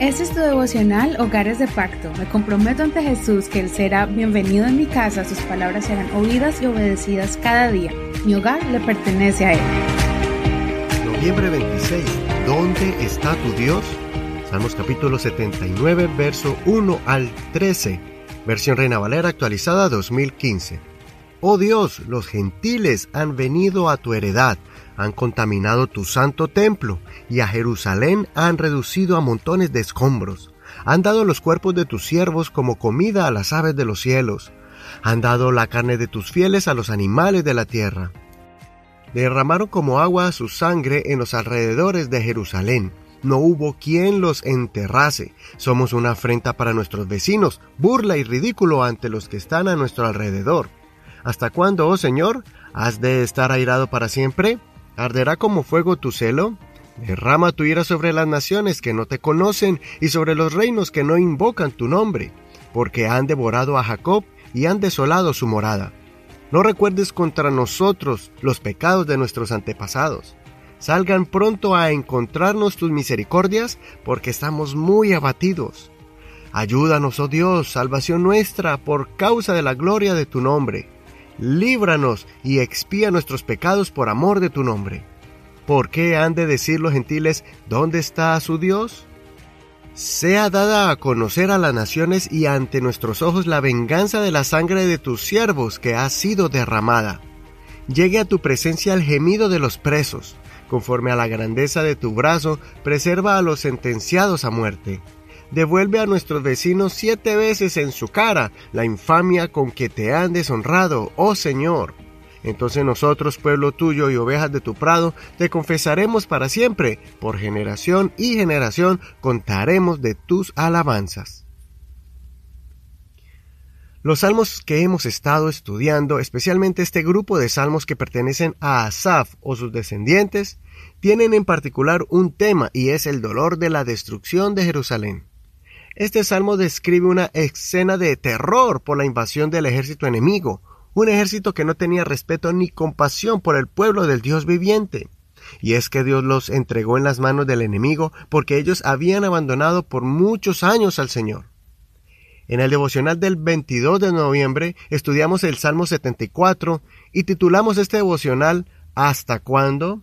Este es tu devocional Hogares de Pacto. Me comprometo ante Jesús que Él será bienvenido en mi casa, sus palabras serán oídas y obedecidas cada día. Mi hogar le pertenece a Él. Noviembre 26. ¿Dónde está tu Dios? Salmos capítulo 79, verso 1 al 13. Versión Reina Valera actualizada 2015. Oh Dios, los gentiles han venido a tu heredad han contaminado tu santo templo y a Jerusalén han reducido a montones de escombros. Han dado los cuerpos de tus siervos como comida a las aves de los cielos. Han dado la carne de tus fieles a los animales de la tierra. Derramaron como agua su sangre en los alrededores de Jerusalén. No hubo quien los enterrase. Somos una afrenta para nuestros vecinos, burla y ridículo ante los que están a nuestro alrededor. ¿Hasta cuándo, oh Señor? ¿Has de estar airado para siempre? ¿Arderá como fuego tu celo? Derrama tu ira sobre las naciones que no te conocen y sobre los reinos que no invocan tu nombre, porque han devorado a Jacob y han desolado su morada. No recuerdes contra nosotros los pecados de nuestros antepasados. Salgan pronto a encontrarnos tus misericordias, porque estamos muy abatidos. Ayúdanos, oh Dios, salvación nuestra, por causa de la gloria de tu nombre líbranos y expía nuestros pecados por amor de tu nombre. ¿Por qué han de decir los gentiles, ¿dónde está su Dios? Sea dada a conocer a las naciones y ante nuestros ojos la venganza de la sangre de tus siervos que ha sido derramada. Llegue a tu presencia el gemido de los presos. Conforme a la grandeza de tu brazo, preserva a los sentenciados a muerte devuelve a nuestros vecinos siete veces en su cara la infamia con que te han deshonrado, oh Señor. Entonces nosotros, pueblo tuyo y ovejas de tu prado, te confesaremos para siempre, por generación y generación contaremos de tus alabanzas. Los salmos que hemos estado estudiando, especialmente este grupo de salmos que pertenecen a Asaf o sus descendientes, tienen en particular un tema y es el dolor de la destrucción de Jerusalén. Este salmo describe una escena de terror por la invasión del ejército enemigo, un ejército que no tenía respeto ni compasión por el pueblo del Dios viviente. Y es que Dios los entregó en las manos del enemigo porque ellos habían abandonado por muchos años al Señor. En el devocional del 22 de noviembre estudiamos el Salmo 74 y titulamos este devocional ¿Hasta cuándo?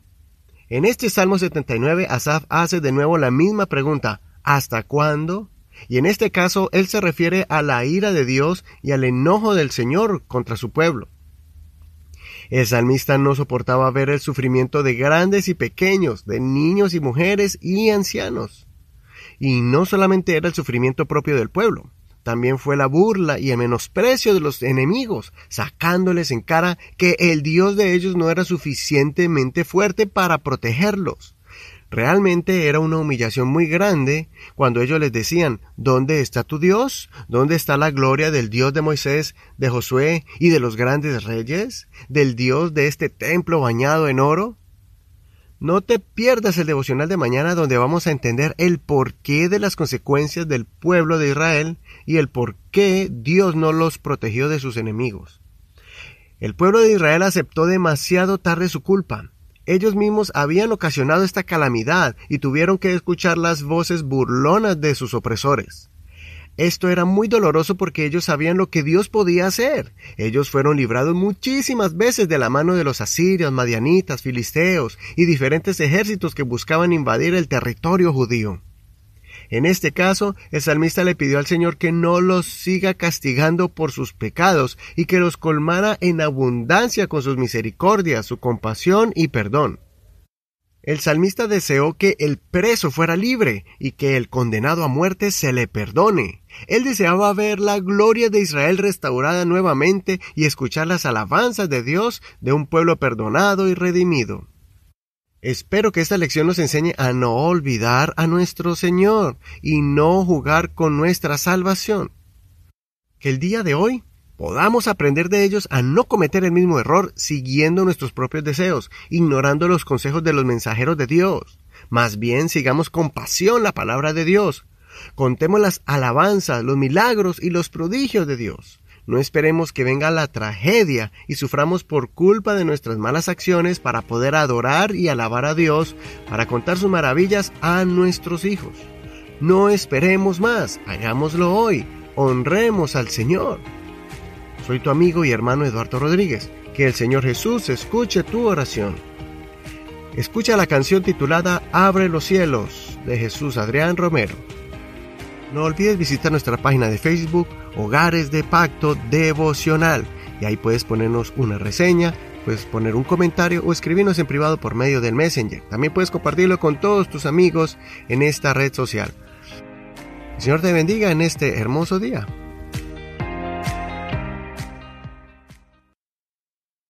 En este Salmo 79 Asaf hace de nuevo la misma pregunta ¿Hasta cuándo? Y en este caso él se refiere a la ira de Dios y al enojo del Señor contra su pueblo. El salmista no soportaba ver el sufrimiento de grandes y pequeños, de niños y mujeres y ancianos. Y no solamente era el sufrimiento propio del pueblo, también fue la burla y el menosprecio de los enemigos, sacándoles en cara que el Dios de ellos no era suficientemente fuerte para protegerlos. Realmente era una humillación muy grande cuando ellos les decían ¿Dónde está tu Dios? ¿Dónde está la gloria del Dios de Moisés, de Josué y de los grandes reyes? ¿Del Dios de este templo bañado en oro? No te pierdas el devocional de mañana donde vamos a entender el porqué de las consecuencias del pueblo de Israel y el por qué Dios no los protegió de sus enemigos. El pueblo de Israel aceptó demasiado tarde su culpa ellos mismos habían ocasionado esta calamidad y tuvieron que escuchar las voces burlonas de sus opresores. Esto era muy doloroso porque ellos sabían lo que Dios podía hacer. Ellos fueron librados muchísimas veces de la mano de los asirios, madianitas, filisteos y diferentes ejércitos que buscaban invadir el territorio judío. En este caso, el salmista le pidió al Señor que no los siga castigando por sus pecados y que los colmara en abundancia con sus misericordias, su compasión y perdón. El salmista deseó que el preso fuera libre y que el condenado a muerte se le perdone. Él deseaba ver la gloria de Israel restaurada nuevamente y escuchar las alabanzas de Dios de un pueblo perdonado y redimido. Espero que esta lección nos enseñe a no olvidar a nuestro Señor y no jugar con nuestra salvación. Que el día de hoy podamos aprender de ellos a no cometer el mismo error siguiendo nuestros propios deseos, ignorando los consejos de los mensajeros de Dios. Más bien sigamos con pasión la palabra de Dios. Contemos las alabanzas, los milagros y los prodigios de Dios. No esperemos que venga la tragedia y suframos por culpa de nuestras malas acciones para poder adorar y alabar a Dios, para contar sus maravillas a nuestros hijos. No esperemos más, hagámoslo hoy, honremos al Señor. Soy tu amigo y hermano Eduardo Rodríguez. Que el Señor Jesús escuche tu oración. Escucha la canción titulada Abre los cielos de Jesús Adrián Romero. No olvides visitar nuestra página de Facebook Hogares de Pacto Devocional y ahí puedes ponernos una reseña, puedes poner un comentario o escribirnos en privado por medio del Messenger. También puedes compartirlo con todos tus amigos en esta red social. El Señor te bendiga en este hermoso día.